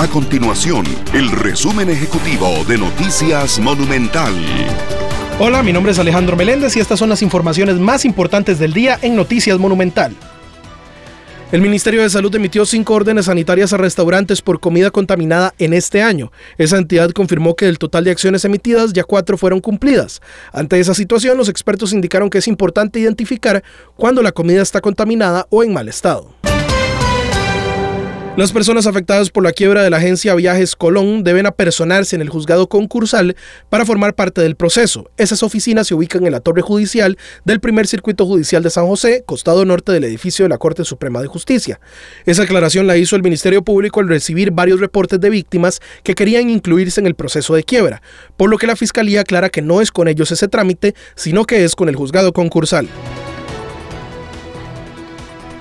A continuación, el resumen ejecutivo de Noticias Monumental. Hola, mi nombre es Alejandro Meléndez y estas son las informaciones más importantes del día en Noticias Monumental. El Ministerio de Salud emitió cinco órdenes sanitarias a restaurantes por comida contaminada en este año. Esa entidad confirmó que del total de acciones emitidas ya cuatro fueron cumplidas. Ante esa situación, los expertos indicaron que es importante identificar cuando la comida está contaminada o en mal estado. Las personas afectadas por la quiebra de la agencia Viajes Colón deben apersonarse en el juzgado concursal para formar parte del proceso. Esas oficinas se ubican en la torre judicial del primer circuito judicial de San José, costado norte del edificio de la Corte Suprema de Justicia. Esa aclaración la hizo el Ministerio Público al recibir varios reportes de víctimas que querían incluirse en el proceso de quiebra, por lo que la Fiscalía aclara que no es con ellos ese trámite, sino que es con el juzgado concursal.